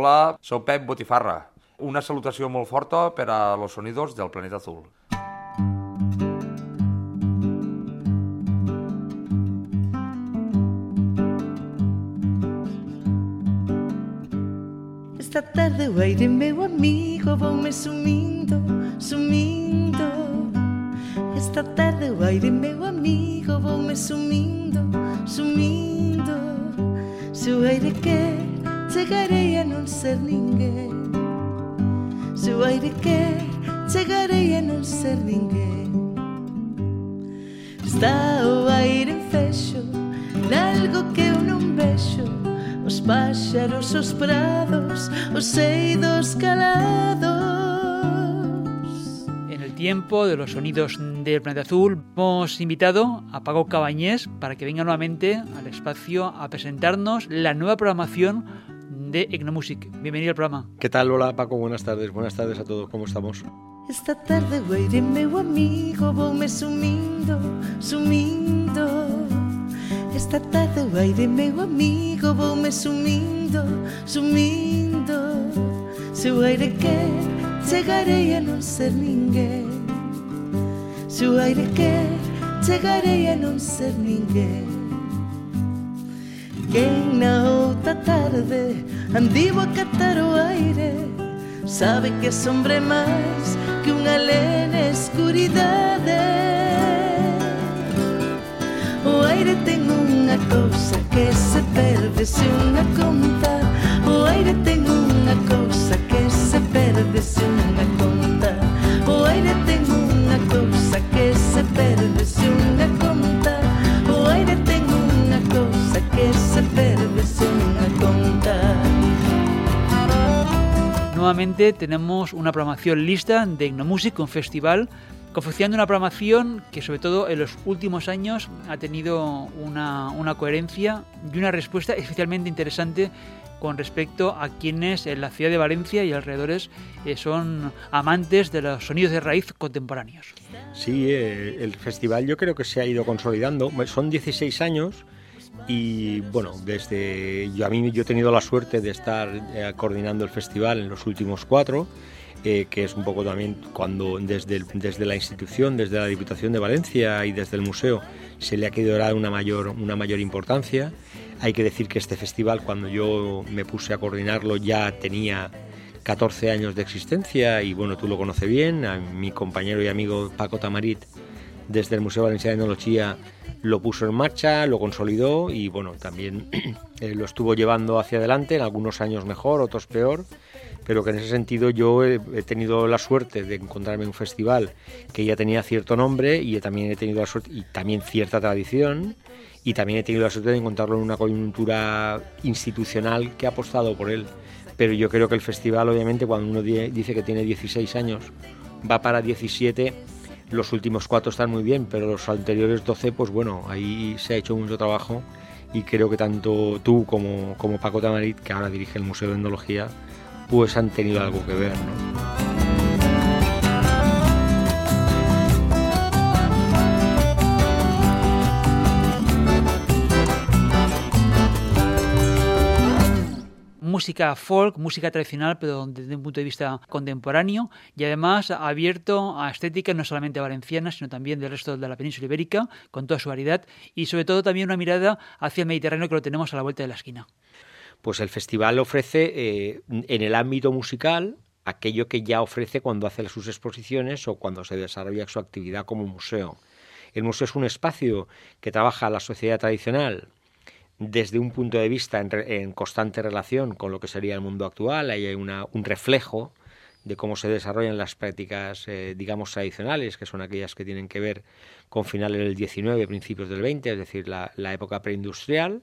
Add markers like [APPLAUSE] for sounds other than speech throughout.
Hola, soy Pep Botifarra. Una salutación muy fuerte para los sonidos del planeta azul. Esta tarde o aire meu amigo me sumindo, sumindo Esta tarde o aire meu amigo me sumindo, sumindo Se o aire quer, chegarei a non ser ninguén Se o aire quer, chegarei a non ser ninguén Está o aire en fexo, nalgo que eu non vexo Os páxaros, os prados, os eidos calados. En el tiempo de los sonidos del planeta azul hemos invitado a Paco Cabañés para que venga nuevamente al espacio a presentarnos la nueva programación de Egnomusic. Bienvenido al programa. ¿Qué tal? Hola Paco, buenas tardes. Buenas tardes a todos. ¿Cómo estamos? Esta tarde o aire meu amigo voume sumindo, sumindo Esta tarde o aire meu amigo voume sumindo, sumindo Se o aire quer, chegarei a non ser ninguén Se o aire quer, chegarei a non ser ninguén Quen na outra tarde andivo a catar o aire. Sabe que asombre máis que unha lena escuridade O aire ten unha cousa que se perde se unha conta. O aire ten unha cousa que se perde se unha conta. Nuevamente tenemos una programación lista de Ignomusic, un festival confeccionando una programación que sobre todo en los últimos años ha tenido una, una coherencia y una respuesta especialmente interesante con respecto a quienes en la ciudad de Valencia y alrededores eh, son amantes de los sonidos de raíz contemporáneos. Sí, eh, el festival yo creo que se ha ido consolidando. Son 16 años y bueno, desde yo a mí yo he tenido la suerte de estar eh, coordinando el festival en los últimos cuatro. Eh, que es un poco también cuando desde, desde la institución, desde la Diputación de Valencia y desde el museo se le ha querido dar una mayor, una mayor importancia. Hay que decir que este festival, cuando yo me puse a coordinarlo, ya tenía 14 años de existencia y bueno, tú lo conoces bien, a mi compañero y amigo Paco Tamarit, desde el Museo Valenciano de Etnología, lo puso en marcha, lo consolidó y bueno, también [CLEARS THROAT] eh, lo estuvo llevando hacia adelante, en algunos años mejor, otros peor, pero que en ese sentido yo he, he, tenido la suerte de encontrarme un festival que ya tenía cierto nombre y también he tenido la suerte y también cierta tradición y también he tenido la suerte de encontrarlo en una coyuntura institucional que ha apostado por él. Pero yo creo que el festival, obviamente, cuando uno dice que tiene 16 años, va para 17, los últimos cuatro están muy bien, pero los anteriores 12, pues bueno, ahí se ha hecho mucho trabajo y creo que tanto tú como, como Paco Tamarit, que ahora dirige el Museo de Etnología, pues han tenido algo que ver, ¿no? Música folk, música tradicional, pero desde un punto de vista contemporáneo y además abierto a estéticas no solamente valencianas, sino también del resto de la península ibérica, con toda su variedad y sobre todo también una mirada hacia el Mediterráneo que lo tenemos a la vuelta de la esquina. Pues el festival ofrece eh, en el ámbito musical aquello que ya ofrece cuando hace sus exposiciones o cuando se desarrolla su actividad como museo. El museo es un espacio que trabaja la sociedad tradicional desde un punto de vista en, constante relación con lo que sería el mundo actual, ahí hay una, un reflejo de cómo se desarrollan las prácticas, eh, digamos, tradicionales, que son aquellas que tienen que ver con finales del 19, principios del 20, es decir, la, la época preindustrial,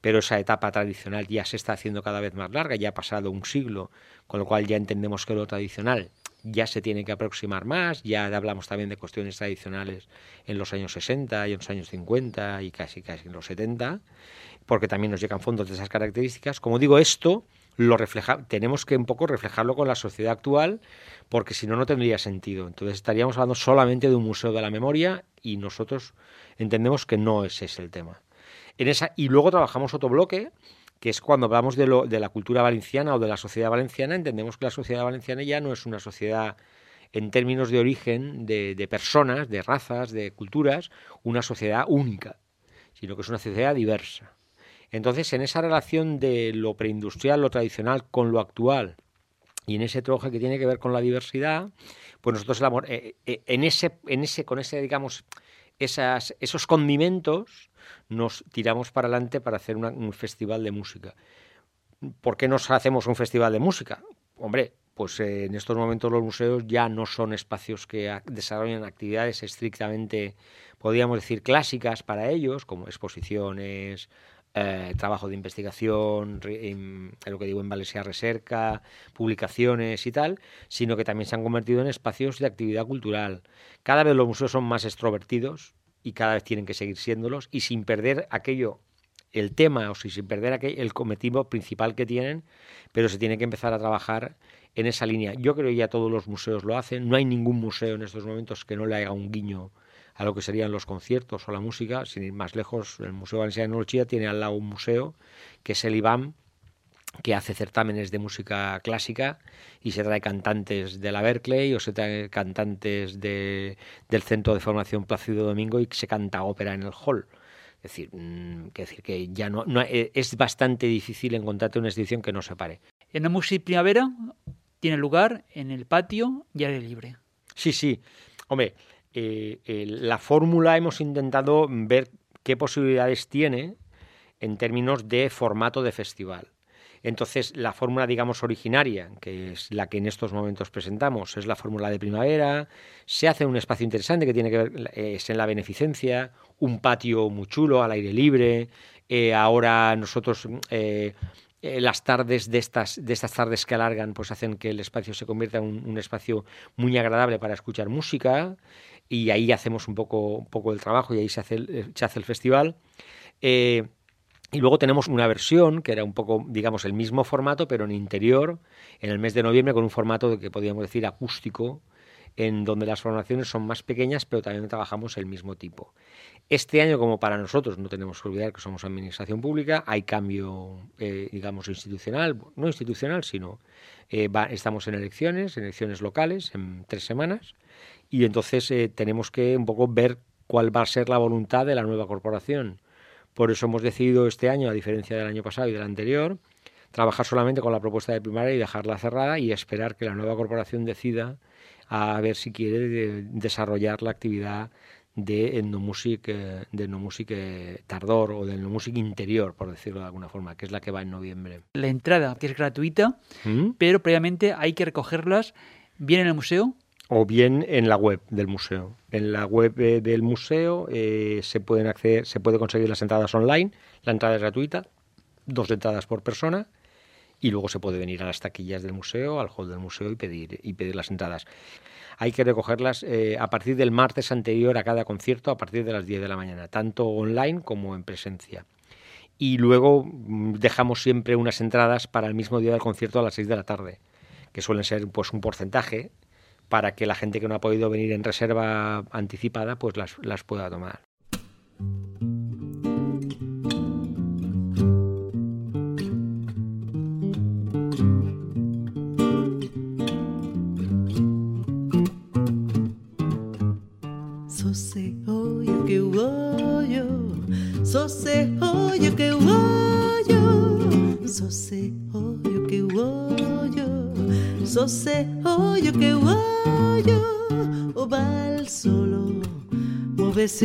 pero esa etapa tradicional ya se está haciendo cada vez más larga, ya ha pasado un siglo, con lo cual ya entendemos que lo tradicional ya se tiene que aproximar más, ya hablamos también de cuestiones tradicionales en los años 60 y en los años 50 y casi casi en los 70, porque también nos llegan fondos de esas características. Como digo, esto lo refleja, tenemos que un poco reflejarlo con la sociedad actual, porque si no, no tendría sentido. Entonces estaríamos hablando solamente de un museo de la memoria y nosotros entendemos que no ese es el tema. En esa, y luego trabajamos otro bloque que es cuando hablamos de, la cultura valenciana o de la sociedad valenciana, entendemos que la sociedad valenciana ya no es una sociedad en términos de origen, de, personas, de razas, de culturas, una sociedad única, sino que es una sociedad diversa. Entonces, en esa relación de lo preindustrial, lo tradicional, con lo actual, y en ese troje que tiene que ver con la diversidad, pues nosotros eh, eh, en ese, en ese, con ese, digamos, esos condimentos, nos tiramos para adelante para hacer un festival de música. ¿Por qué nos hacemos un festival de música? Hombre, pues eh, en estos momentos los museos ya no son espacios que desarrollan actividades estrictamente, podríamos decir, clásicas para ellos, como exposiciones, eh, trabajo de investigación, en, en lo que digo en Valencia Recerca, publicaciones y tal, sino que también se han convertido en espacios de actividad cultural. Cada vez los museos son más extrovertidos y cada vez tienen que seguir siéndolos y sin perder aquello, el tema o si sin perder aquel, el cometido principal que tienen, pero se tiene que empezar a trabajar en esa línea. Yo creo que ya todos los museos lo hacen, no hay ningún museo en estos momentos que no le haga un guiño a lo que serían los conciertos o la música, sin ir más lejos, el Museo Valenciano de Norchía tiene al lado un museo que es el IBAM, que hace certámenes de música clásica y se trae cantantes de la Berkeley o se trae cantantes de, del Centro de Formación Plácido Domingo y se canta ópera en el hall. Es decir, mm, que decir que ya no, no eh, es bastante difícil encontrarte una institución que no se pare. En Music Primavera tiene lugar en el patio y aire libre. Sí, sí. Hombre, eh, eh, la fórmula hemos intentado ver qué posibilidades tiene en términos de formato de festival. Entonces, la fórmula, digamos, originaria, que es la que en estos momentos presentamos, es la fórmula de primavera. Se hace un espacio interesante que tiene que ver eh, es en la beneficencia, un patio muy chulo al aire libre. Eh, ahora nosotros eh, las tardes de estas, de estas tardes que alargan, pues hacen que el espacio se convierta en un, espacio muy agradable para escuchar música. Y ahí hacemos un poco, un poco el trabajo y ahí se hace el, se hace el festival. Y luego tenemos una versión que era un poco, digamos, el mismo formato, pero en interior, en el mes de noviembre, con un formato que podríamos decir acústico, en donde las formaciones son más pequeñas, pero también trabajamos el mismo tipo. Este año, como para nosotros, no tenemos que olvidar que somos administración pública, hay cambio, eh, digamos, institucional, no institucional, sino eh, va, estamos en elecciones, en elecciones locales, en tres semanas, y entonces eh, tenemos que un poco ver cuál va a ser la voluntad de la nueva corporación. Por eso hemos decidido este año, a diferencia del año pasado y del anterior, trabajar solamente con la propuesta de primaria y dejarla cerrada y esperar que la nueva corporación decida a ver si quiere de, desarrollar la actividad de etnomusic, eh, de etnomusic eh, tardor o de etnomusic interior, por decirlo de alguna forma, que es la que va en noviembre. La entrada, que es gratuita, ¿Mm? pero previamente hay que recogerlas bien en el museo. O bien en la web del museo. En la web eh, del museo eh, se pueden acceder, se puede conseguir las entradas online. La entrada es gratuita, dos entradas por persona, y luego se puede venir a las taquillas del museo, al hall del museo y pedir y pedir las entradas. Hay que recogerlas eh, a partir del martes anterior a cada concierto, a partir de las 10 de la mañana, tanto online como en presencia. Y luego mm, dejamos siempre unas entradas para el mismo día del concierto a las 6 de la tarde, que suelen ser pues un porcentaje para que la gente que no ha podido venir en reserva anticipada pues las, las pueda tomar.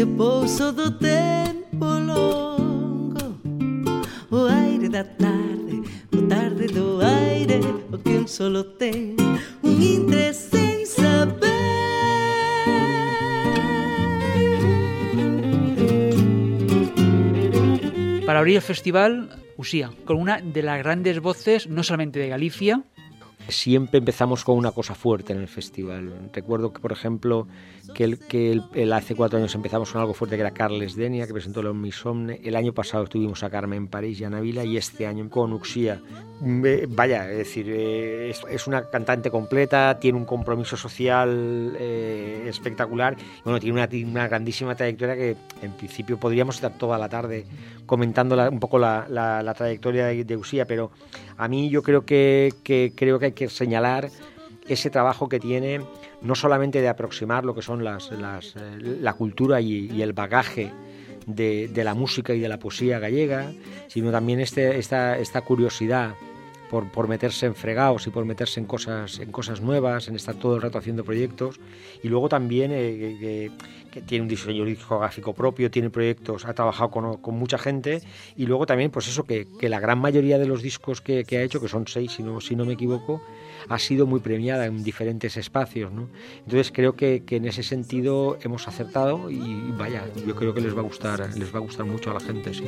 Pouso do tempo longo, o aire da tarde, o tarde do aire, o que un solo tem, un intre sem saber. Para abrir el festival, Usía, con una de las grandes voces, no solamente de Galicia, siempre empezamos con una cosa fuerte en el festival. Recuerdo que, por ejemplo, que, el, que el, hace cuatro años empezamos con algo fuerte que era Carles Denia, que presentó la Omnisomne. El año pasado estuvimos a Carmen en París y a Navila, y este año con Uxía. Vaya, es decir, eh, es, una cantante completa, tiene un compromiso social eh, espectacular, bueno, tiene una, una, grandísima trayectoria que en principio podríamos estar toda la tarde comentando un poco la, la, trayectoria de, de Uxía, pero a mí yo creo que, que, creo que hay que señalar ese trabajo que tiene no solamente de aproximar lo que son las, las eh, la cultura y, el bagaje de, de, la música y de la poesía gallega, sino también este, esta, esta curiosidad por, por, meterse en fregados y por meterse en cosas, en cosas nuevas, en estar todo el rato haciendo proyectos. Y luego también eh, que, tiene un diseño discográfico propio, tiene proyectos, ha trabajado con, con mucha gente. Y luego también, pues eso, que, que la gran mayoría de los discos que, que, ha hecho, que son seis si no, si no me equivoco, ha sido muy premiada en diferentes espacios. ¿no? Entonces creo que, que en ese sentido hemos acertado y vaya, yo creo que les va a gustar, les va a gustar mucho a la gente, sí.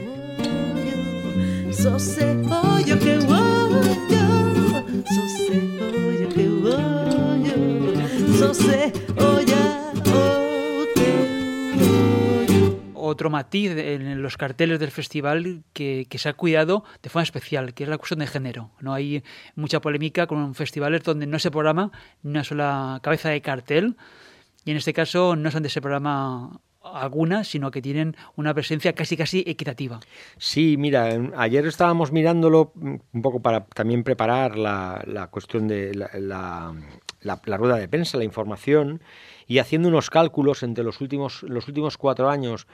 Otro matiz en los carteles del festival que, se ha cuidado de forma especial, que es la cuestión de género. No hay mucha polémica con festivales donde no se programa una sola cabeza de cartel, y en este caso no son de ese programa algunas, sino que tienen una presencia casi casi equitativa. Sí, mira, ayer estábamos mirándolo mm, un poco para también preparar la, la cuestión de la, la, rueda de prensa, la información, y haciendo unos cálculos entre los últimos, los últimos cuatro años,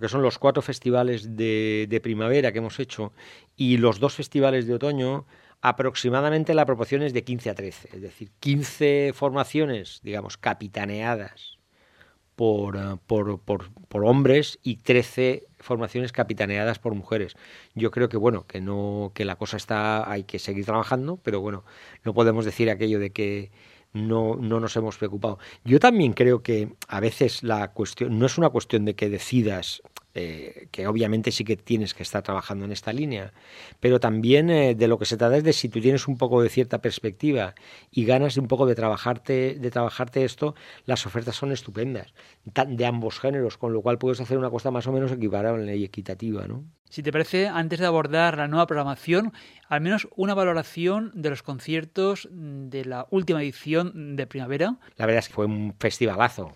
que son los cuatro festivales de, de primavera que hemos hecho, y los dos festivales de otoño, aproximadamente la proporción es de 15 a 13, es decir, 15 formaciones, digamos, capitaneadas eh, por, por, por, hombres y 13 formaciones capitaneadas por mujeres. Yo creo que bueno, que no que la cosa está hay que seguir trabajando, pero bueno, no podemos decir aquello de que no, no nos hemos preocupado. Yo también creo que a veces la cuestión no es una cuestión de que decidas eh, que obviamente sí que tienes que estar trabajando en esta línea, pero también eh, de lo que se trata es de si tú tienes un poco de cierta perspectiva y ganas de un poco de trabajarte, de trabajarte esto, las ofertas son estupendas, de ambos géneros, con lo cual puedes hacer una cosa más o menos equiparable y equitativa, ¿no? Si te parece, antes de abordar la nueva programación, al menos una valoración de los conciertos de la última edición de primavera. La verdad es que fue un festivalazo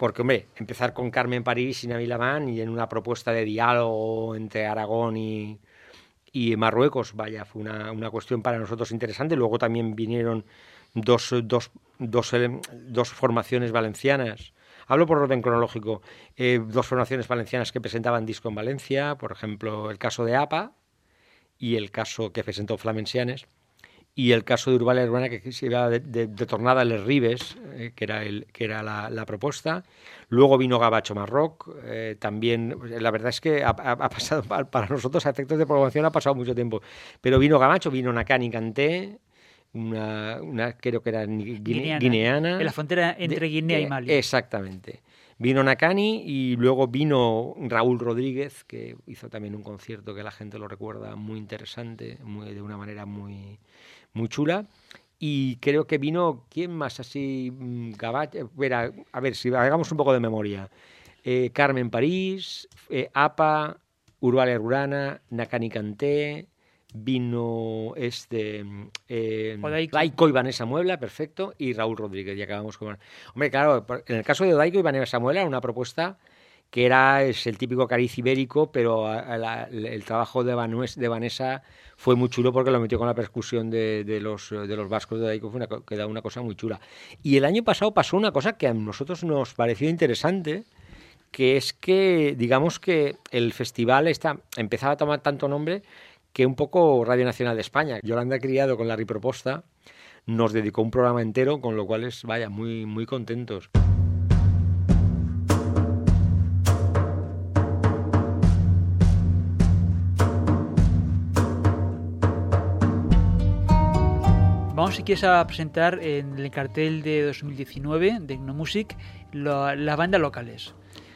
porque, hombre, empezar con Carmen París y Nabil Lamán y en una propuesta de diálogo entre Aragón y, y Marruecos, vaya, fue una, una, cuestión para nosotros interesante. Luego también vinieron dos, dos, dos, dos formaciones valencianas. Hablo por orden cronológico. Eh, dos formaciones valencianas que presentaban disco en Valencia, por ejemplo, el caso de APA y el caso que presentó Flamensianes y el caso de Urbal Urbana que se iba de, de, de, Tornada Les Ribes, eh, que era, el, que era la, la, propuesta. Luego vino Gabacho Marroc, eh, también, la verdad es que ha, ha, pasado, para nosotros a efectos de programación ha pasado mucho tiempo, pero vino Gabacho, vino Nakani Canté, una, una creo que era guineana, guineana, En la frontera entre Guinea de, y Mali. Exactamente. Vino Nakani y luego vino Raúl Rodríguez, que hizo también un concierto que la gente lo recuerda muy interesante, muy, de una manera muy, muy chula. Y creo que vino, ¿quién más así? Mm, Gabat, a ver, si hagamos un poco de memoria. Eh, Carmen París, eh, APA, Urbana Urana, Nakani Canté, vino este eh, y Vanessa Muebla, perfecto, y Raúl Rodríguez, y acabamos con... Hombre, claro, en el caso de Daico y Vanessa Muebla era una propuesta que era es el típico cariz ibérico, pero el trabajo de, de, Vanessa fue muy chulo porque lo metió con la percusión de, los, de los vascos de fue una, que da una cosa muy chula. Y el año pasado pasó una cosa que a nosotros nos pareció interesante, que es que, digamos que el festival está, empezaba a tomar tanto nombre que un poco Radio Nacional de España, Yolanda Criado con la riproposta, nos dedicó un programa entero, con lo cual es, vaya, muy, muy contentos. Vamos, si quieres, a presentar en el cartel de 2019 de Ignomusic la, la banda locales.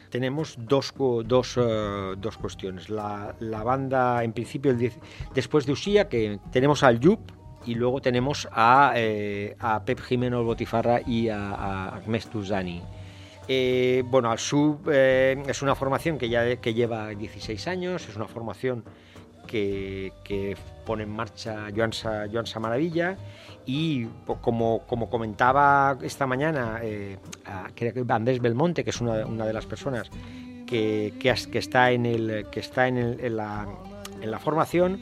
Tenemos dos, dos, uh, dos cuestiones. La, la, banda, en principio, el, después de Usía, que tenemos al Yup, y luego tenemos a, eh, a Pep Jimeno Botifarra y a, a Agnes Tuzani. Eh, bueno, al sub eh, es una formación que ya que lleva 16 años, es una formación que, pone en marcha Joan, Sa, Joan Samaravilla y como, como comentaba esta mañana eh, Andrés Belmonte, que es una, una de las personas que, que, está en, el, que está en, la, formación,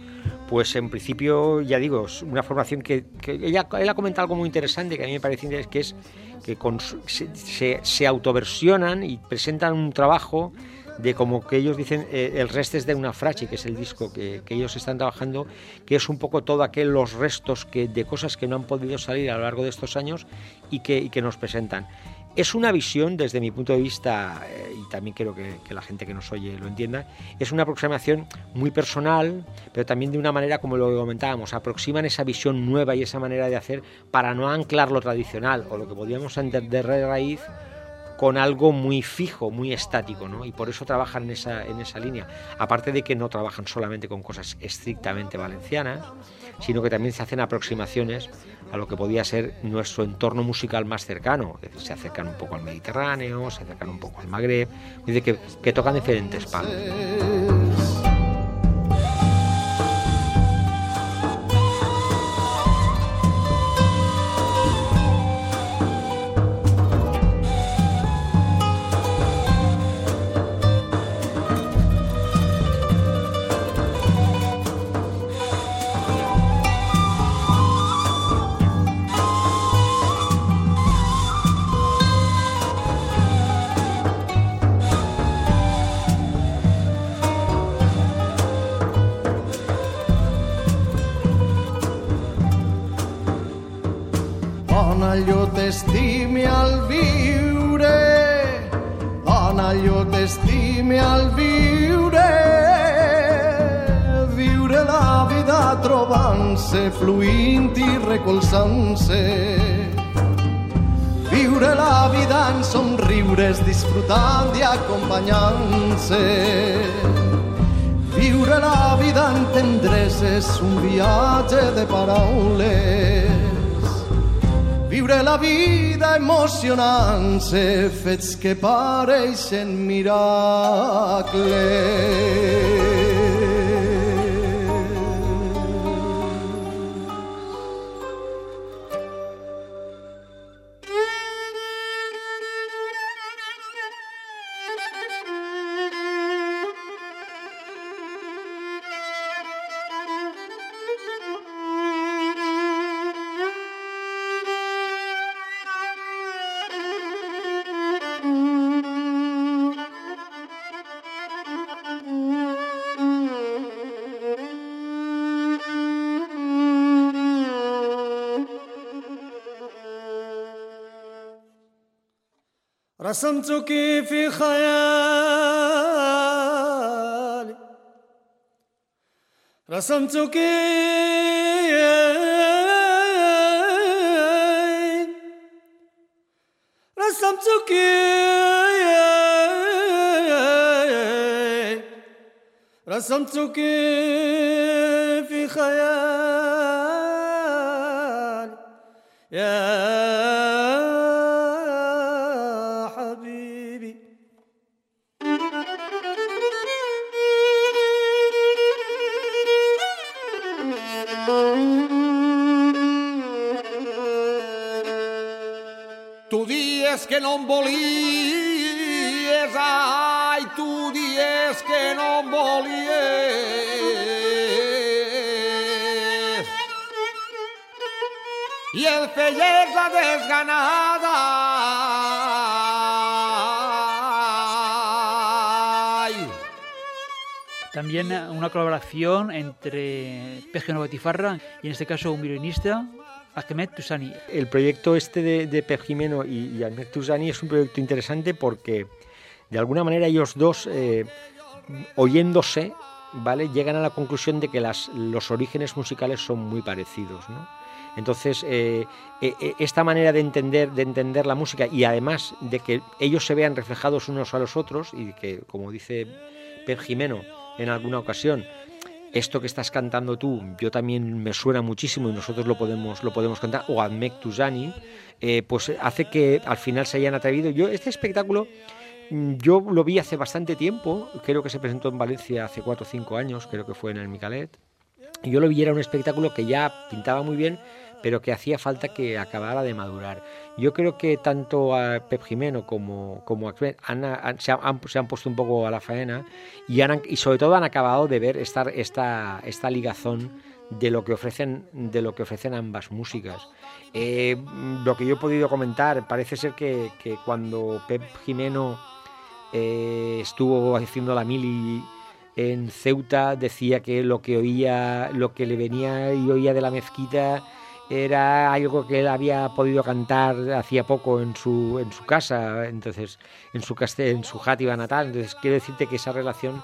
pues en principio, ya digo, es una formación que, ella, él ha comentado algo muy interesante que a mí me parece interesante, que es que se, se, se autoversionan y presentan un trabajo de como que ellos dicen eh, el restes de una frase, que es el disco que, que ellos están trabajando, que es un poco todo aquel los restos que, de cosas que no han podido salir a lo largo de estos años y que, que nos presentan. Es una visión, desde mi punto de vista, eh, y también quiero que, que la gente que nos oye lo entienda, es una aproximación muy personal, pero también de una manera, como lo comentábamos, aproximan esa visión nueva y esa manera de hacer para no anclar lo tradicional o lo que podríamos entender de raíz con algo muy fijo, muy estático, ¿no? Y por eso trabajan en esa, en esa línea. Aparte de que no trabajan solamente con cosas estrictamente valencianas, sino que también se hacen aproximaciones a lo que podía ser nuestro entorno musical más cercano. Es decir, se acercan un poco al Mediterráneo, se acercan un poco al Magreb, decir, que, que tocan diferentes palos. Allò t'estime al viure, viure la vida trobant-se, fluint i recolzant-se. Viure la vida en somriures, disfrutant i acompanyant-se. Viure la vida en tendreses, un viatge de paraules. Viure la vida emocionant-se, fets que pareixen miracles. رسمتك في خيالي. رسمتك رسمتك رسمتك في خيالي. يا dies que no em volies, ai, tu dies que no em volies. I el feies la desganada. También una colaboración entre PG Batifarra y en este caso un violinista, Ahmed Tusani. El proyecto este de, de Jimeno y, y Ahmed Tuzani es un proyecto interesante porque de alguna manera ellos dos, eh, oyéndose, ¿vale? llegan a la conclusión de que las, los orígenes musicales son muy parecidos. ¿no? Entonces, eh, eh, esta manera de entender, de entender la música y además de que ellos se vean reflejados unos a los otros y que, como dice Per Jimeno en alguna ocasión, esto que estás cantando tú, yo también me suena muchísimo y nosotros lo podemos, lo podemos cantar, o Admek Tuzani, eh, pues hace que al final se hayan atrevido. Yo, este espectáculo, mm, yo lo vi hace bastante tiempo, creo que se presentó en Valencia hace cuatro o cinco años, creo que fue en el Micalet. Yo lo vi, era un espectáculo que ya pintaba muy bien, pero que hacía falta que acabara de madurar. Yo creo que tanto a Pep Jimeno como, como a han, se, han, puesto un poco a la faena y, han, y sobre todo han acabado de ver esta, esta, esta ligazón de lo que ofrecen de lo que ofrecen ambas músicas eh, lo que yo he podido comentar parece ser que, que cuando Pep Jimeno eh, estuvo haciendo la mili en Ceuta decía que lo que oía lo que le venía y oía de la mezquita era algo que él había podido cantar hacía poco en su, en su casa, entonces en su en su Játiva natal, entonces quiero decirte que esa relación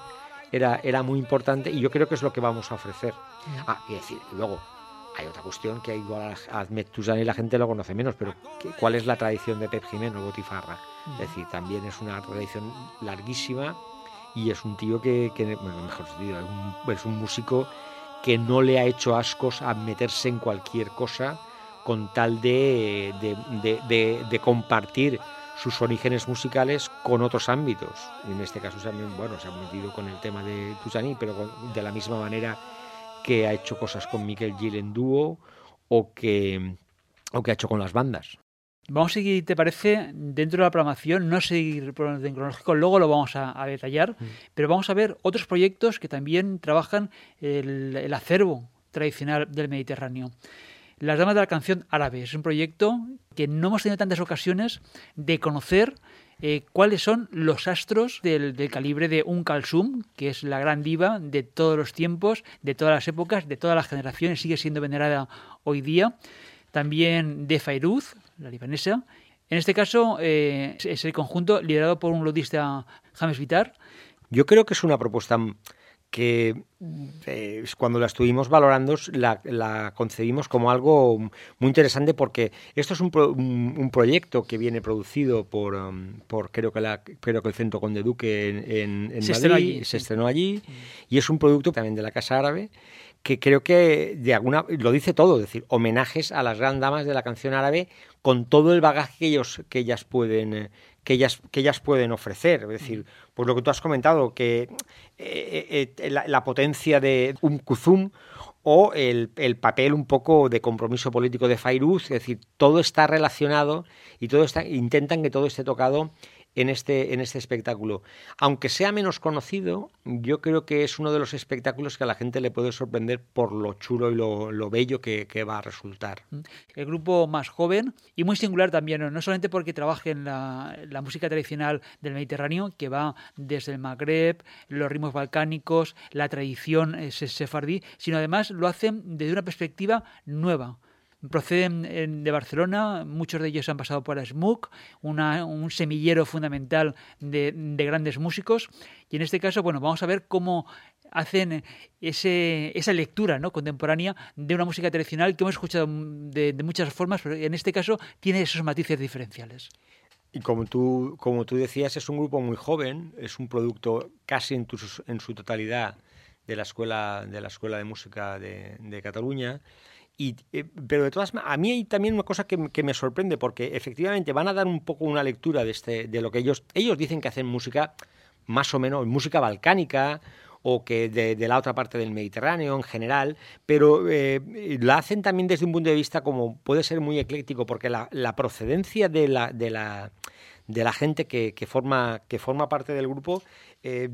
era, era muy importante y yo creo que es lo que vamos a ofrecer. Ah, y decir, luego hay otra cuestión que igual a Ahmed y la gente lo conoce menos, pero ¿cuál es la tradición de Pep Jimeno, Botifarra? Es decir, también es una tradición larguísima y es un tío que, que bueno, mejor dicho, es un, es un músico que no le ha hecho ascos a meterse en cualquier cosa con tal de, de, compartir sus orígenes musicales con otros ámbitos. En este caso bueno, se ha metido con el tema de Tusani, pero de la misma manera que ha hecho cosas con Miquel Gil en dúo o que, o que ha hecho con las bandas. Vamos a seguir, ¿te parece? Dentro de la programación, no seguir por orden cronológico, luego lo vamos a, detallar, mm. pero vamos a ver otros proyectos que también trabajan el, acervo tradicional del Mediterráneo. Las Damas de la Canción Árabe es un proyecto que no hemos tenido tantas ocasiones de conocer eh, cuáles son los astros del, calibre de Un Kalsum, que es la gran diva de todos los tiempos, de todas las épocas, de todas las generaciones, sigue siendo venerada hoy día. También de Fairuz, la libanesa. En este caso eh, es el conjunto liderado por un lodista James Vitar. Yo creo que es una propuesta que eh, cuando la estuvimos valorando la, concebimos como algo muy interesante porque esto es un, proyecto que viene producido por, um, por creo, que la, creo que el Centro Conde Duque en, en, se Madrid, se estrenó allí y es un producto también de la Casa Árabe que creo que de alguna lo dice todo, es decir, homenajes a las grandes damas de la canción árabe con todo el bagaje que ellos que ellas pueden eh, que ellas que ellas pueden ofrecer, es decir, pues lo que tú has comentado que eh, eh, la, potencia de un Kuzum o el, el, papel un poco de compromiso político de Fairuz, es decir, todo está relacionado y todo está intentan que todo esté tocado en este, en este espectáculo. Aunque sea menos conocido, yo creo que es uno de los espectáculos que a la gente le puede sorprender por lo chulo y lo, bello que, va a resultar. Mm. El grupo más joven y muy singular también, no solamente porque trabaje en la, música tradicional del Mediterráneo, que va desde el Magreb, los ritmos balcánicos, la tradición eh, sefardí, sino además lo hacen desde una perspectiva nueva proceden de Barcelona, muchos de ellos han pasado por SMUC, un semillero fundamental de, grandes músicos. Y en este caso, bueno, vamos a ver cómo hacen ese, esa lectura ¿no? contemporánea de una música tradicional que hemos escuchado de, muchas formas, pero en este caso tiene esos matices diferenciales. Y como tú, como tú decías, es un grupo muy joven, es un producto casi en, en su totalidad de la escuela de la escuela de música de, de Cataluña eh, pero de todas a mí hay también una cosa que, me sorprende, porque efectivamente van a dar un poco una lectura de, este, de lo que ellos, ellos dicen que hacen música más o menos, música balcánica o que de, la otra parte del Mediterráneo en general, pero eh, la hacen también desde un punto de vista como puede ser muy ecléctico, porque la, la procedencia de la, de la, de la gente que, que, forma, que forma parte del grupo eh,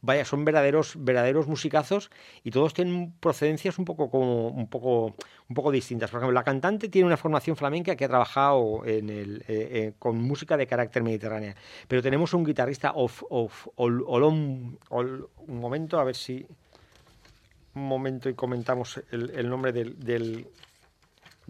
vaya, son verdaderos, verdaderos musicazos y todos tienen procedencias un poco como un poco, un poco distintas. Por ejemplo, la cantante tiene una formación flamenca que ha trabajado en el, eh, eh, con música de carácter mediterránea. Pero tenemos un guitarrista of, un momento, a ver si un momento y comentamos el, nombre del,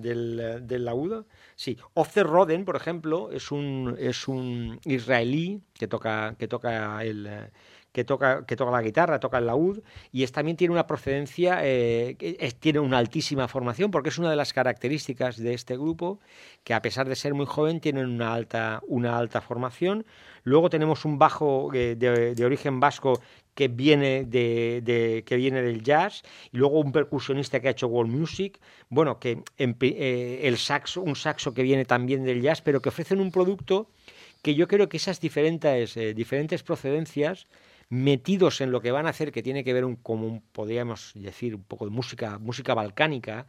del, del laudo. Sí, Ofzer Roden, por ejemplo, es un, es un israelí que toca, que toca el que toca, que toca la guitarra, toca el laúd, y es, también tiene una procedencia, eh, tiene una altísima formación, porque es una de las características de este grupo, que a pesar de ser muy joven, tienen una alta, una alta formación. Luego tenemos un bajo eh, de, origen vasco que viene, de, que viene del jazz, y luego un percusionista que ha hecho world music, bueno, que eh, el saxo, un saxo que viene también del jazz, pero que ofrecen un producto que yo creo que esas diferentes, diferentes procedencias metidos en lo que van a hacer, que tiene que ver un, como podríamos decir, un poco de música, música balcánica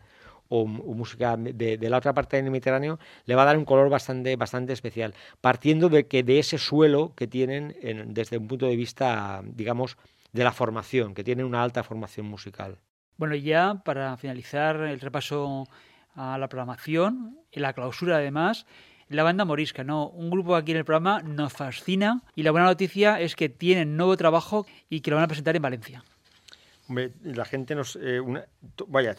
o, música de, la otra parte del Mediterráneo, le va a dar un color bastante, bastante especial, partiendo de que de ese suelo que tienen desde un punto de vista, digamos, de la formación, que tienen una alta formación musical. Bueno, ya para finalizar el repaso a la programación, en la clausura además, la banda Morisca, ¿no? Un grupo aquí en el programa nos fascina y la buena noticia es que tienen nuevo trabajo y que lo van a presentar en Valencia. Hombre, la gente nos... Eh, vaya,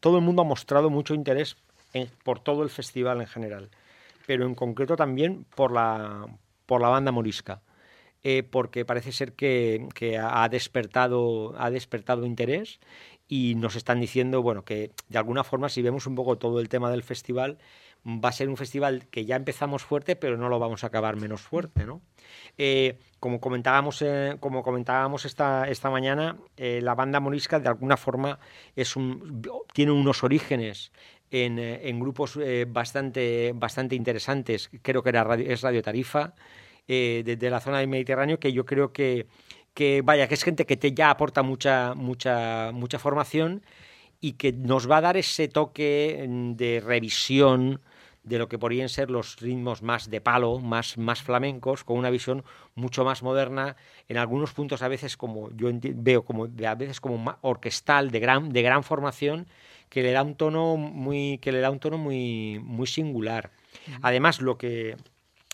todo el mundo ha mostrado mucho interés por todo el festival en general, pero en concreto también por la, por la banda Morisca. Eh, porque parece ser que, que, ha, despertado, ha despertado interés y nos están diciendo bueno, que de alguna forma, si vemos un poco todo el tema del festival, va a ser un festival que ya empezamos fuerte, pero no lo vamos a acabar menos fuerte, ¿no? Eh, como comentábamos, eh, como comentábamos esta, esta mañana, eh, la banda morisca de alguna forma es un, tiene unos orígenes en, en grupos bastante, bastante interesantes. Creo que era es Radio Tarifa, de, la zona del Mediterráneo, que yo creo que, que, vaya, que es gente que te ya aporta mucha, mucha, mucha formación y que nos va a dar ese toque de revisión de lo que podrían ser los ritmos más de palo, más, más flamencos, con una visión mucho más moderna, en algunos puntos a veces como yo veo como a veces como orquestal de gran, de gran formación que le da un tono muy que le da un tono muy muy singular. Además lo que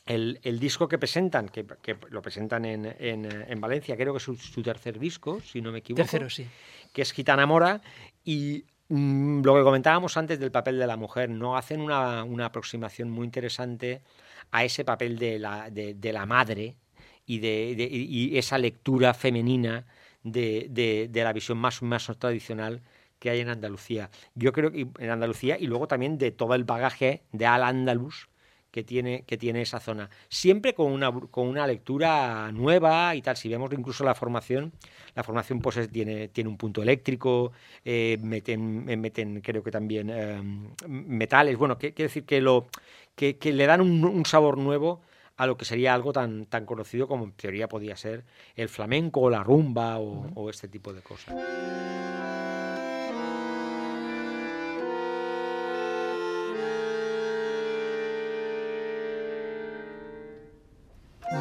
el, disco que presentan, que, lo presentan en, en, Valencia, creo que es su, su, tercer disco, si no me equivoco. Tercero, sí. Que es Gitana Mora, y Mm, lo que comentábamos antes del papel de la mujer, no hacen una, aproximación muy interesante a ese papel de la, de, la madre y de, y esa lectura femenina de, la visión más, más tradicional que hay en Andalucía. Yo creo que en Andalucía y luego también de todo el bagaje de Al Andalus que tiene, que tiene esa zona. Siempre con una, con una lectura nueva y tal. Si vemos incluso la formación, la formación pues tiene, tiene un punto eléctrico, eh, meten, eh, meten creo que también eh, metales. Bueno, quiere decir que, lo, que, le dan un, sabor nuevo a lo que sería algo tan, tan conocido como en teoría podía ser el flamenco o la rumba o este tipo de cosas.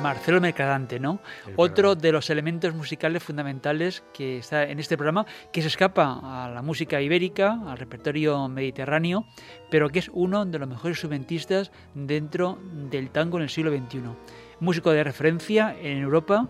Marcelo Mercadante, ¿no? Otro de los elementos musicales fundamentales que está en este programa, que se escapa a la música ibérica, al repertorio mediterráneo, pero que es uno de los mejores instrumentistas dentro del tango en el siglo XXI. Músico de referencia en Europa,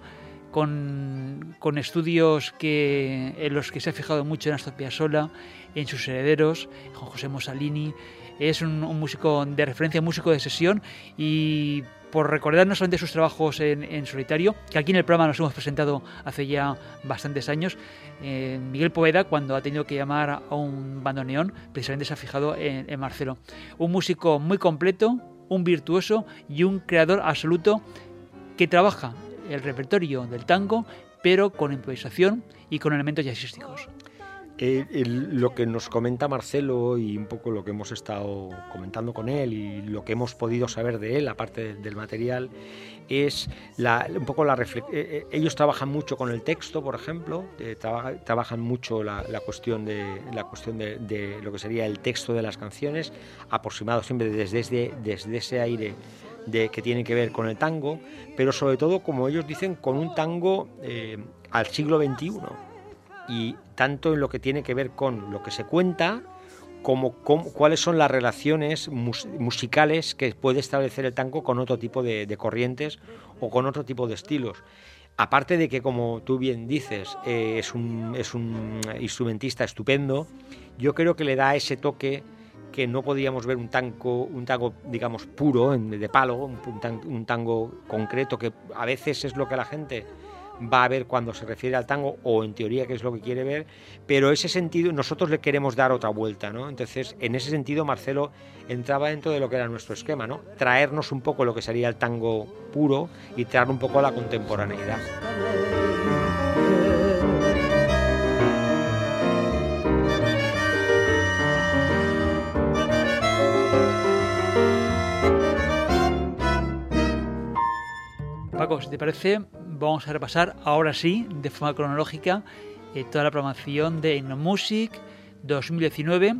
con, estudios que, en los que se ha fijado mucho en Astor Piazzolla, en sus herederos, Juan José Mussolini. Es un, un músico de referencia, músico de sesión y por recordar no solamente sus trabajos en, solitario, que aquí en el programa nos hemos presentado hace ya bastantes años. Eh, Miguel Poveda, cuando ha tenido que llamar a un bandoneón, precisamente se ha fijado en, en Marcelo. Un músico muy completo, un virtuoso y un creador absoluto que trabaja el repertorio del tango, pero con improvisación y con elementos jazzísticos. Eh, lo que nos comenta Marcelo y un poco lo que hemos estado comentando con él y lo que hemos podido saber de él, aparte del material, es un poco la. Eh, eh, ellos trabajan mucho con el texto, por ejemplo, trabajan mucho la, cuestión, de, la cuestión de, lo que sería el texto de las canciones, aproximado siempre desde, desde ese aire de, que tiene que ver con el tango, pero sobre todo, como ellos dicen, con un tango al siglo XXI y tanto en lo que tiene que ver con lo que se cuenta, como, cuáles son las relaciones musicales que puede establecer el tango con otro tipo de, corrientes o con otro tipo de estilos. Aparte de que, como tú bien dices, eh, es, un, es un instrumentista estupendo, yo creo que le da ese toque que no podíamos ver un tango, un tango digamos, puro, de palo, un, tango concreto, que a veces es lo que la gente va a ver cuando se refiere al tango o en teoría qué es lo que quiere ver, pero ese sentido nosotros le queremos dar otra vuelta, ¿no? Entonces, en ese sentido Marcelo entraba dentro de lo que era nuestro esquema, ¿no? Traernos un poco lo que sería el tango puro y traer un poco a la contemporaneidad. Paco, si te parece, vamos a repasar ahora sí, de forma cronológica, eh, toda la programación de Music 2019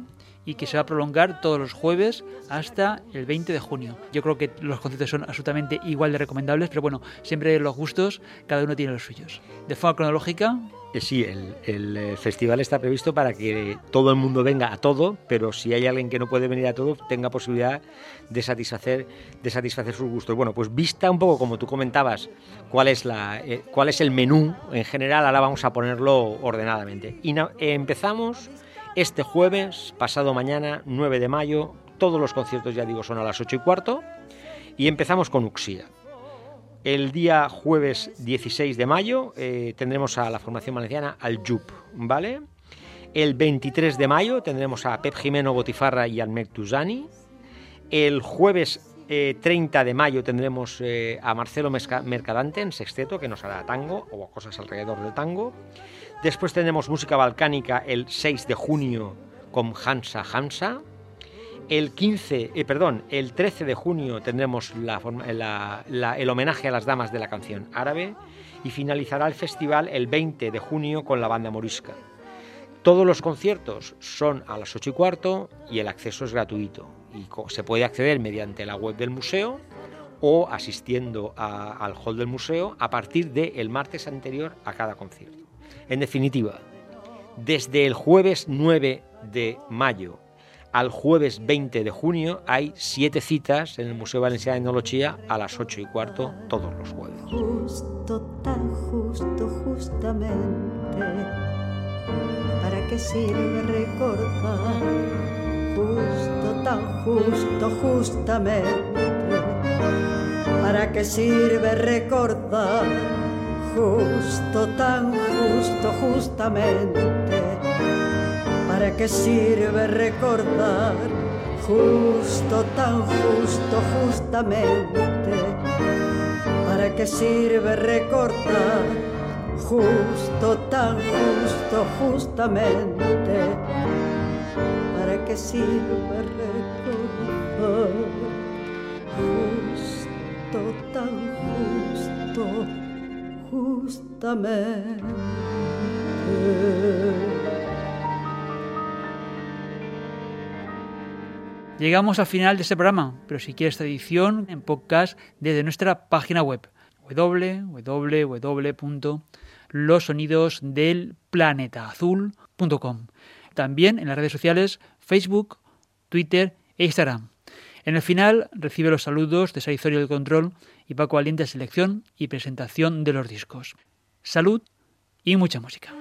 y que se va a prolongar todos los jueves hasta el 20 de junio. Yo creo que los conciertos son absolutamente igual de recomendables, pero bueno, siempre los gustos, cada uno tiene los suyos. De forma cronológica, Sí, el, eh, festival está previsto para que todo el mundo venga a todo, pero si hay alguien que no puede venir a todo, tenga posibilidad de satisfacer, de satisfacer sus gustos. Bueno, pues vista un poco como tú comentabas, cuál es, la, eh, cuál es el menú en general, ahora vamos a ponerlo ordenadamente. Y eh, empezamos este jueves, pasado mañana, 9 de mayo, todos los conciertos, ya digo, son a las 8 y cuarto, y empezamos con Uxía. El día jueves 16 de mayo eh, tendremos a la formación valenciana al JUP, ¿vale? El 23 de mayo tendremos a Pep Jimeno Botifarra y al Tusani. El jueves eh, 30 de mayo tendremos eh, a Marcelo Mercadante en sexteto, que nos hará tango o cosas alrededor del tango. Después tendremos música balcánica el 6 de junio con Hansa Hansa. El 15, eh, perdón, el 13 de junio tendremos el homenaje a las damas de la canción árabe y finalizará el festival el 20 de junio con la banda morisca. Todos los conciertos son a las 8 y cuarto y el acceso es gratuito y se puede acceder mediante la web del museo o asistiendo al hall del museo a partir del martes anterior a cada concierto. En definitiva, desde el jueves 9 de mayo al jueves 20 de junio hay siete citas en el Museo Valenciano de Nolochía a las 8 y cuarto todos los jueves. Justo, tan justo, justamente. ¿Para qué sirve recordar? Justo, tan justo, justamente. ¿Para qué sirve recordar? Justo, tan justo, justamente. ¿Para qué sirve recordar? Justo, tan justo, justamente. ¿Para qué sirve recordar? Justo, tan justo, justamente. ¿Para qué sirve recordar? Justo, tan justo, justamente. Llegamos al final de este programa, pero si quieres esta edición en podcast desde nuestra página web www.losonidosdelplanetaazul.com. También en las redes sociales Facebook, Twitter e Instagram. En el final recibe los saludos de Saizorio del Control y Paco Valiente selección y presentación de los discos. Salud y mucha música.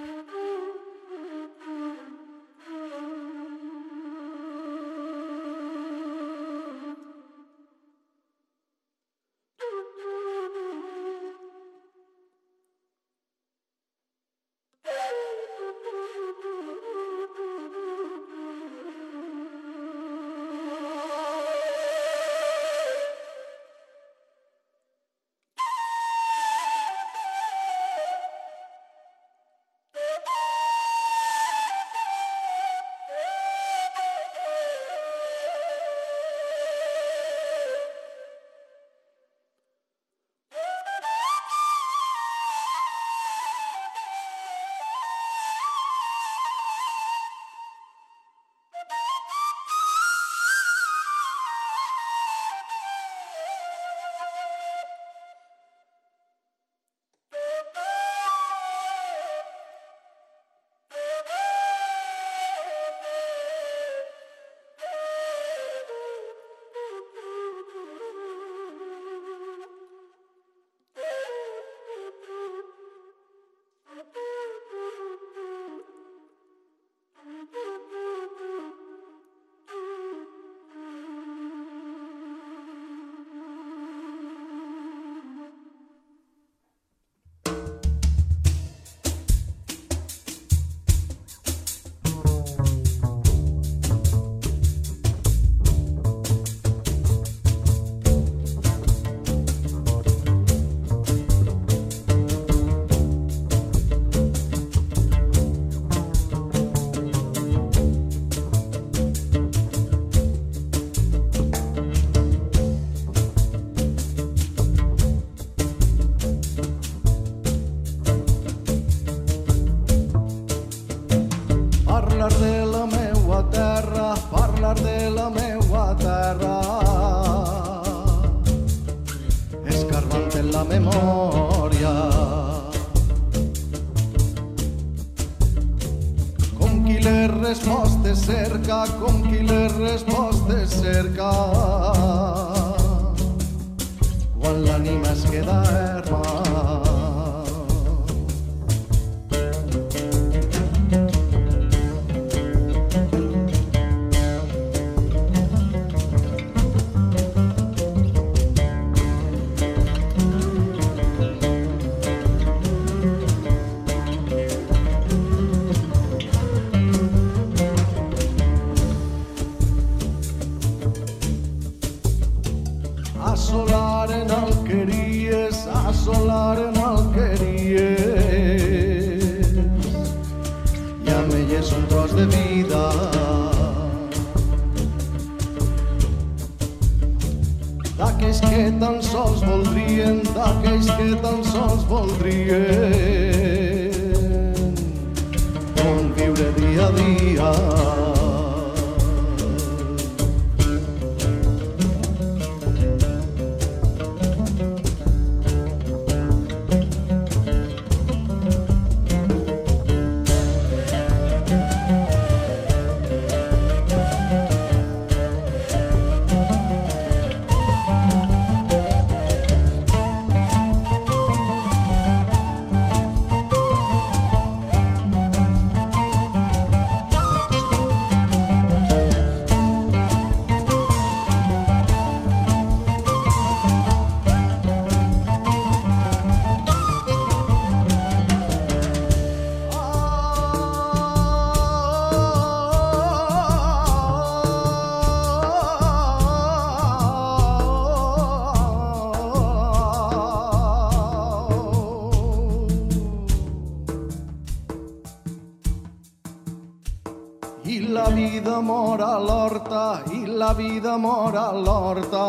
La vida mor a l'horta,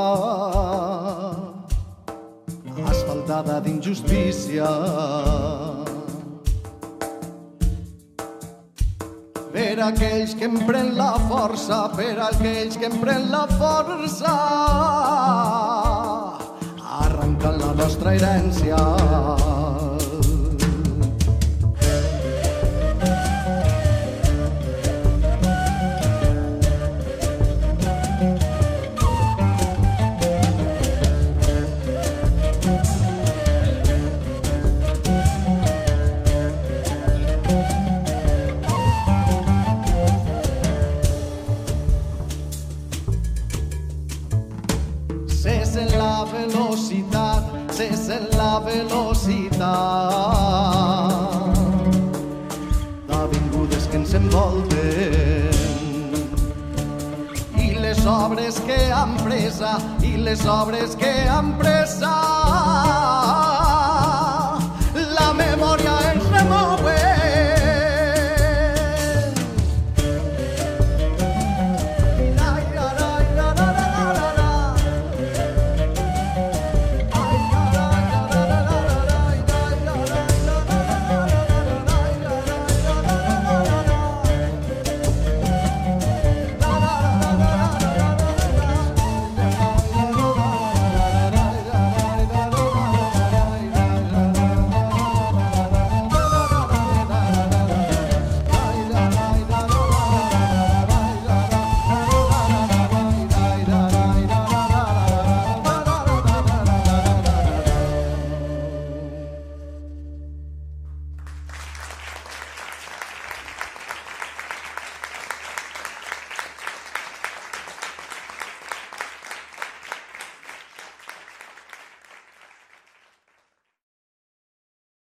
asfaltada d'injustícia. Per aquells que empren la força, per aquells que empren la força, arrencant la nostra herència. Les obres que han presa i les obres que han presa